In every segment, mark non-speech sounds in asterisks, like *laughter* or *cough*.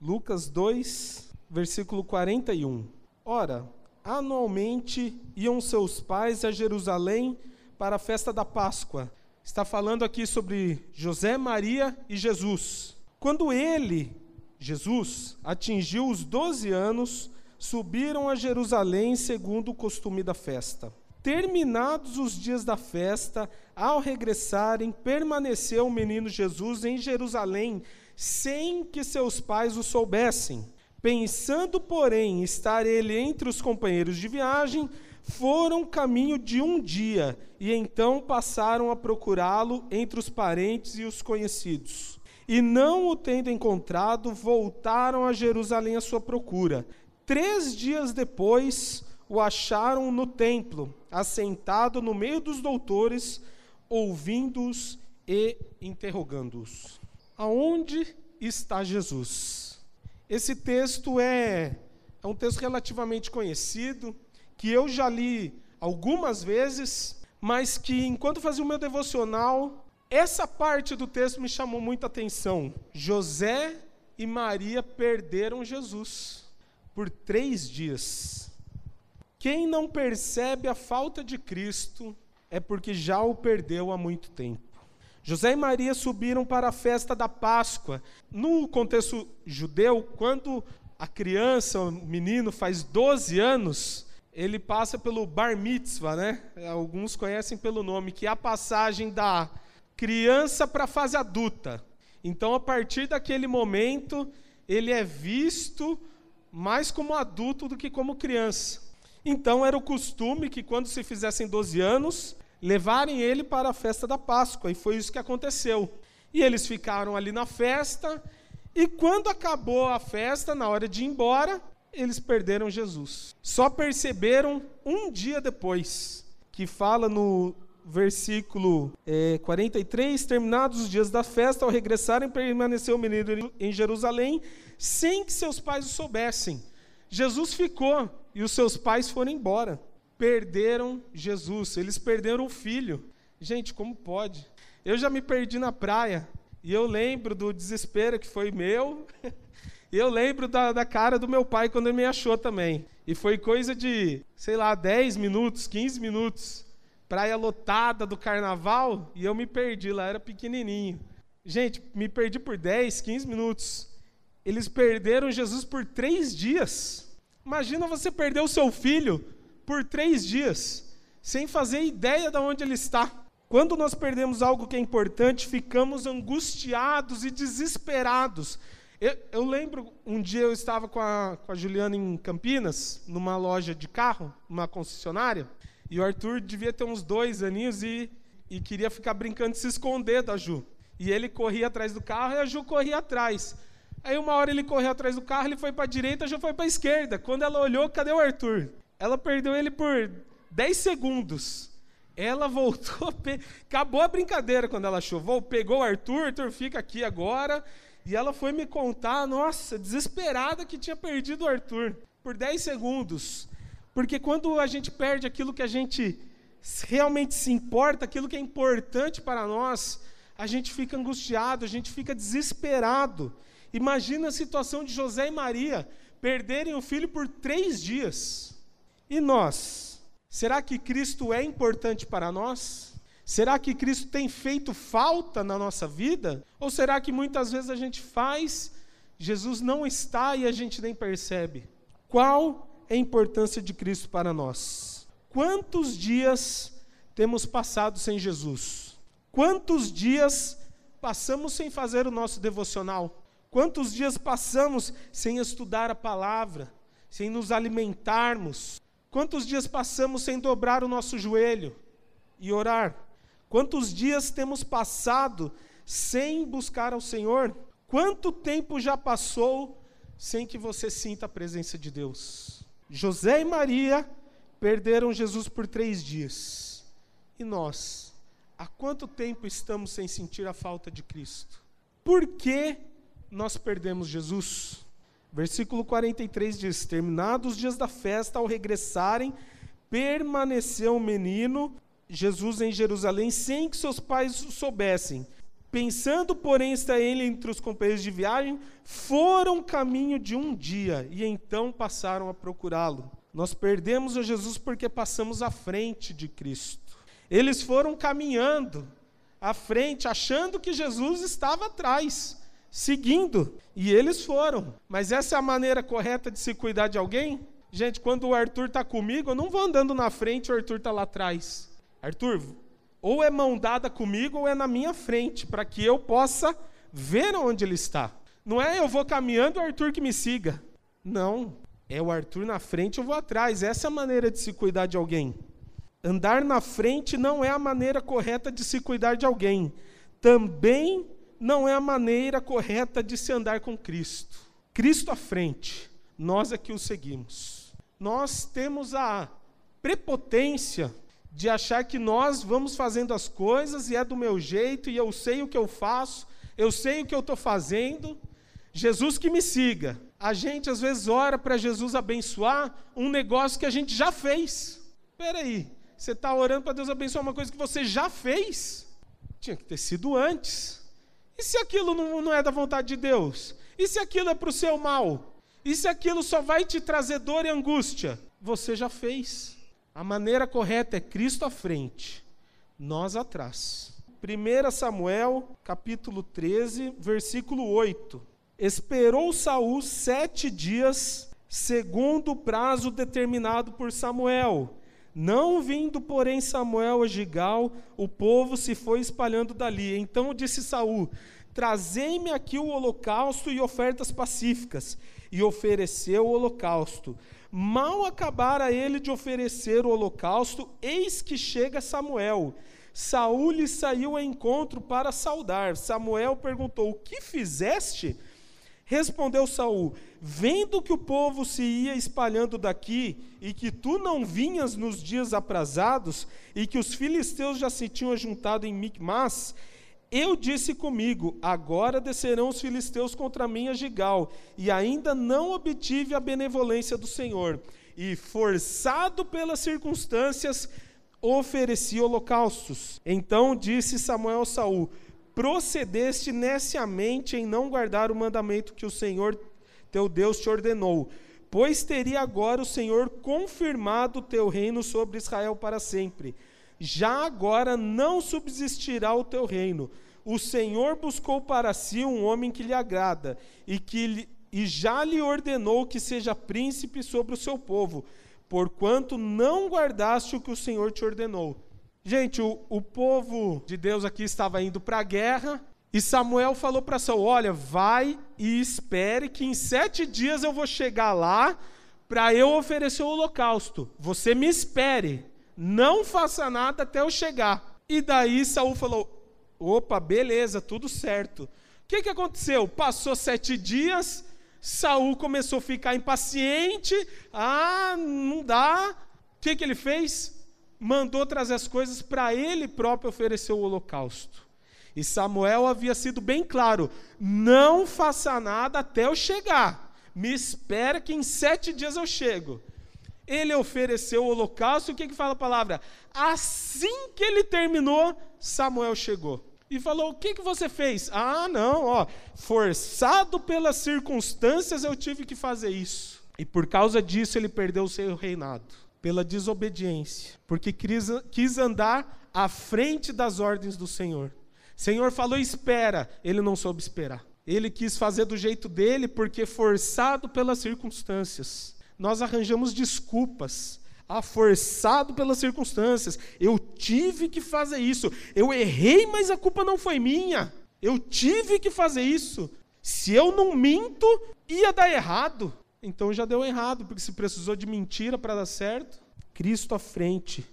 Lucas 2, versículo 41. Ora, anualmente iam seus pais a Jerusalém para a festa da Páscoa. Está falando aqui sobre José, Maria e Jesus. Quando ele, Jesus, atingiu os 12 anos, subiram a Jerusalém segundo o costume da festa. Terminados os dias da festa, ao regressarem, permaneceu o menino Jesus em Jerusalém, sem que seus pais o soubessem. Pensando, porém, estar ele entre os companheiros de viagem, foram caminho de um dia e então passaram a procurá-lo entre os parentes e os conhecidos. E não o tendo encontrado, voltaram a Jerusalém à sua procura. Três dias depois, o acharam no templo, assentado no meio dos doutores, ouvindo-os e interrogando-os. Aonde está Jesus? Esse texto é, é um texto relativamente conhecido, que eu já li algumas vezes, mas que enquanto fazia o meu devocional, essa parte do texto me chamou muita atenção. José e Maria perderam Jesus por três dias. Quem não percebe a falta de Cristo é porque já o perdeu há muito tempo. José e Maria subiram para a festa da Páscoa. No contexto judeu, quando a criança, o menino, faz 12 anos, ele passa pelo bar mitzvah, né? Alguns conhecem pelo nome, que é a passagem da criança para a fase adulta. Então, a partir daquele momento, ele é visto mais como adulto do que como criança. Então era o costume que quando se fizessem 12 anos, levarem ele para a festa da Páscoa, e foi isso que aconteceu. E eles ficaram ali na festa, e quando acabou a festa, na hora de ir embora, eles perderam Jesus. Só perceberam um dia depois, que fala no versículo é, 43, terminados os dias da festa, ao regressarem, permaneceu o menino em Jerusalém, sem que seus pais o soubessem. Jesus ficou e os seus pais foram embora. Perderam Jesus, eles perderam o filho. Gente, como pode? Eu já me perdi na praia e eu lembro do desespero que foi meu. *laughs* E eu lembro da, da, cara do meu pai quando ele me achou também. E foi coisa de, sei lá, 10 minutos, 15 minutos. Praia lotada do carnaval e eu me perdi lá, era pequenininho. Gente, me perdi por 10, 15 minutos. Eles perderam Jesus por três dias. Imagina você perder o seu filho por três dias, sem fazer ideia de onde ele está. Quando nós perdemos algo que é importante, ficamos angustiados e desesperados. Eu, eu lembro, um dia eu estava com a, com a Juliana em Campinas, numa loja de carro, uma concessionária, e o Arthur devia ter uns dois aninhos e, e queria ficar brincando de se esconder da Ju. E ele corria atrás do carro e a Ju corria atrás. Aí uma hora ele correu atrás do carro, ele foi para a direita, já foi para a esquerda. Quando ela olhou, cadê o Arthur? Ela perdeu ele por 10 segundos. Ela voltou, acabou a brincadeira quando ela achou. Pegou o Arthur, Arthur fica aqui agora. E ela foi me contar, nossa, desesperada que tinha perdido o Arthur por 10 segundos. Porque quando a gente perde aquilo que a gente realmente se importa, aquilo que é importante para nós, a gente fica angustiado, a gente fica desesperado. Imagina a situação de José e Maria perderem o filho por três dias. E nós? Será que Cristo é importante para nós? Será que Cristo tem feito falta na nossa vida? Ou será que muitas vezes a gente faz, Jesus não está e a gente nem percebe? Qual é a importância de Cristo para nós? Quantos dias temos passado sem Jesus? Quantos dias passamos sem fazer o nosso devocional? Quantos dias passamos sem estudar a palavra, sem nos alimentarmos? Quantos dias passamos sem dobrar o nosso joelho e orar? Quantos dias temos passado sem buscar ao Senhor? Quanto tempo já passou sem que você sinta a presença de Deus? José e Maria perderam Jesus por três dias. E nós? Há quanto tempo estamos sem sentir a falta de Cristo? Por que nós perdemos Jesus. Versículo 43 diz: Terminados os dias da festa, ao regressarem, permaneceu o menino Jesus em Jerusalém sem que seus pais soubessem. Pensando, porém, estar ele entre os companheiros de viagem, foram caminho de um dia e então passaram a procurá-lo. Nós perdemos a Jesus porque passamos à frente de Cristo. Eles foram caminhando à frente, achando que Jesus estava atrás, seguindo, e eles foram. Mas essa é a maneira correta de se cuidar de alguém? Gente, quando o Arthur está comigo, eu não vou andando na frente o Arthur está lá atrás. Arthur, ou é mão dada comigo ou é na minha frente, para que eu possa ver onde ele está. Não é eu vou caminhando o Arthur que me siga. Não. É o Arthur na frente, eu vou atrás. Essa é a maneira de se cuidar de alguém. Andar na frente não é a maneira correta de se cuidar de alguém. Também não é a maneira correta de se andar com Cristo. Cristo à frente, nós é que o seguimos. Nós temos a prepotência de achar que nós vamos fazendo as coisas e é do meu jeito e eu sei o que eu faço, eu sei o que eu estou fazendo. Jesus que me siga. A gente às vezes ora para Jesus abençoar um negócio que a gente já fez. Espera aí, você está orando para Deus abençoar uma coisa que você já fez? Tinha que ter sido antes. E se aquilo não, não é da vontade de Deus? E se aquilo é para o seu mal? E se aquilo só vai te trazer dor e angústia? Você já fez. A maneira correta é Cristo à frente, nós atrás. 1 Samuel, capítulo 13, versículo 8. Esperou Saul sete dias, segundo o prazo determinado por Samuel. Não vindo, porém, Samuel a Gigal, o povo se foi espalhando dali. Então disse Saul: Trazei-me aqui o holocausto e ofertas pacíficas. E ofereceu o holocausto. Mal acabara ele de oferecer o holocausto, eis que chega Samuel. Saul lhe saiu ao encontro para saudar. Samuel perguntou: O que fizeste? Respondeu Saul: Vendo que o povo se ia espalhando daqui e que tu não vinhas nos dias aprazados e que os filisteus já se tinham juntado em Micmas, eu disse comigo: agora descerão os filisteus contra mim a Gigal, e ainda não obtive a benevolência do Senhor. E, forçado pelas circunstâncias, ofereci holocaustos. Então disse Samuel a Saul: Procedeste neciamente em não guardar o mandamento que o Senhor teu Deus te ordenou, pois teria agora o Senhor confirmado o teu reino sobre Israel para sempre já agora não subsistirá o teu reino. O Senhor buscou para si um homem que lhe agrada, e, que e já lhe ordenou que seja príncipe sobre o seu povo, porquanto não guardaste o que o Senhor te ordenou. Gente, o, o povo de Deus aqui estava indo para a guerra, e Samuel falou para Saul: Olha, vai e espere que em sete dias eu vou chegar lá para eu oferecer o holocausto. Você me espere não faça nada até eu chegar. E daí Saul falou: opa, beleza, tudo certo. O que, que aconteceu? Passou sete dias, Saul começou a ficar impaciente. Ah, não dá. O que, que ele fez? Mandou trazer as coisas para ele próprio oferecer o holocausto. E Samuel havia sido bem claro: não faça nada até eu chegar. Me espera que em sete dias eu chego ele ofereceu o holocausto, o que, que fala a palavra? Assim que ele terminou, Samuel chegou. E falou: O que, que você fez? Ah, não, ó, forçado pelas circunstâncias eu tive que fazer isso. E por causa disso ele perdeu o seu reinado, pela desobediência, porque quis, andar à frente das ordens do Senhor. Senhor falou: espera, ele não soube esperar. Ele quis fazer do jeito dele porque forçado pelas circunstâncias nós arranjamos desculpas, ah, forçado pelas circunstâncias. Eu tive que fazer isso. Eu errei, mas a culpa não foi minha. Eu tive que fazer isso. Se eu não minto, ia dar errado. Então já deu errado, porque se precisou de mentira para dar certo, Cristo à frente.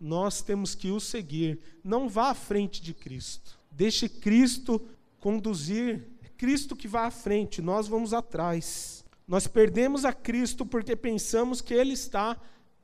Nós temos que o seguir. Não vá à frente de Cristo. Deixe Cristo conduzir. É Cristo que vai à frente, nós vamos atrás. Nós perdemos a Cristo porque pensamos que Ele está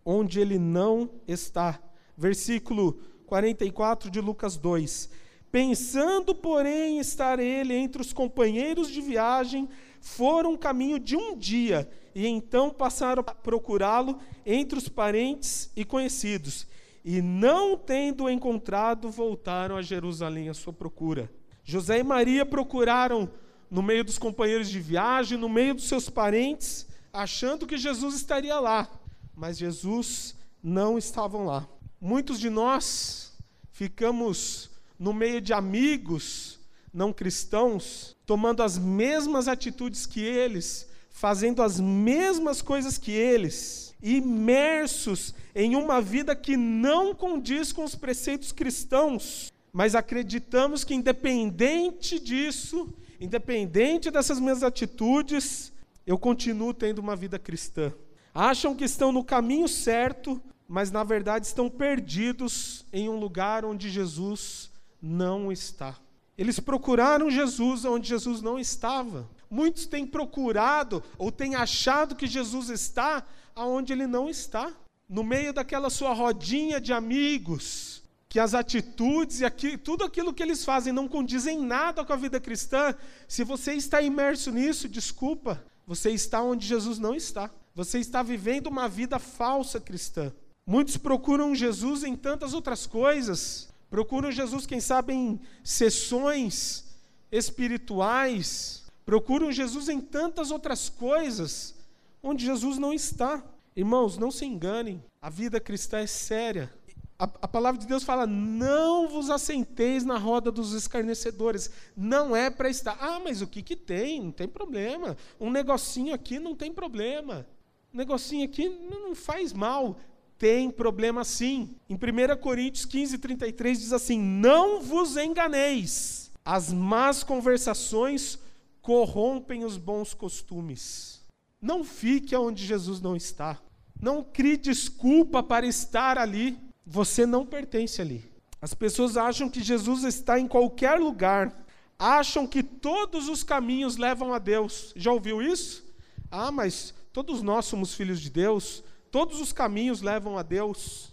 onde Ele não está. Versículo 44 de Lucas 2. Pensando, porém, estar Ele entre os companheiros de viagem, foram caminho de um dia e então passaram a procurá-lo entre os parentes e conhecidos. E não tendo encontrado, voltaram a Jerusalém à sua procura. José e Maria procuraram no meio dos companheiros de viagem, no meio dos seus parentes, achando que Jesus estaria lá, mas Jesus não estava lá. Muitos de nós ficamos no meio de amigos não cristãos, tomando as mesmas atitudes que eles, fazendo as mesmas coisas que eles, imersos em uma vida que não condiz com os preceitos cristãos, mas acreditamos que, independente disso, independente dessas minhas atitudes, eu continuo tendo uma vida cristã. Acham que estão no caminho certo, mas na verdade estão perdidos em um lugar onde Jesus não está. Eles procuraram Jesus onde Jesus não estava. Muitos têm procurado ou têm achado que Jesus está aonde ele não está. No meio daquela sua rodinha de amigos, que as atitudes e aqui, tudo aquilo que eles fazem não condizem nada com a vida cristã, se você está imerso nisso, desculpa, você está onde Jesus não está. Você está vivendo uma vida falsa cristã. Muitos procuram Jesus em tantas outras coisas. Procuram Jesus, quem sabe, em sessões espirituais. Procuram Jesus em tantas outras coisas onde Jesus não está. Irmãos, não se enganem, a vida cristã é séria. A, a, palavra de Deus fala: não vos assenteis na roda dos escarnecedores. Não é para estar. Ah, mas o que, que tem? Não tem problema. Um negocinho aqui não tem problema. Um negocinho aqui não faz mal. Tem problema sim. Em 1 Coríntios 15, 33 diz assim: Não vos enganeis, as más conversações corrompem os bons costumes. Não fique onde Jesus não está. Não crie desculpa para estar ali. Você não pertence ali. As pessoas acham que Jesus está em qualquer lugar, acham que todos os caminhos levam a Deus. Já ouviu isso? Ah, mas todos nós somos filhos de Deus, todos os caminhos levam a Deus.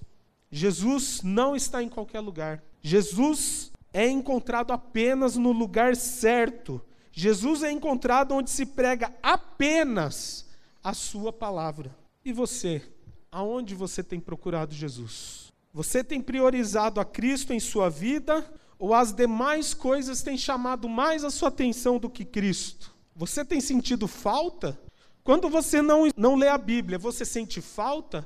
Jesus não está em qualquer lugar. Jesus é encontrado apenas no lugar certo. Jesus é encontrado onde se prega apenas a sua palavra. E você, aonde você tem procurado Jesus? Você tem priorizado a Cristo em sua vida ou as demais coisas têm chamado mais a sua atenção do que Cristo? Você tem sentido falta? Quando você não, não lê a Bíblia, você sente falta?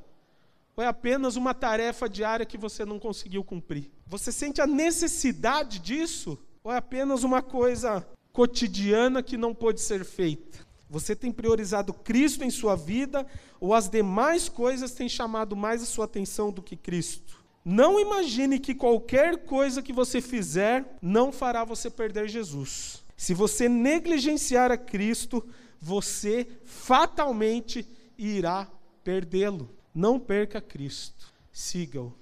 Ou é apenas uma tarefa diária que você não conseguiu cumprir? Você sente a necessidade disso? Ou é apenas uma coisa cotidiana que não pode ser feita? Você tem priorizado Cristo em sua vida ou as demais coisas têm chamado mais a sua atenção do que Cristo? Não imagine que qualquer coisa que você fizer não fará você perder Jesus. Se você negligenciar a Cristo, você fatalmente irá perdê-lo. Não perca Cristo. Siga-o.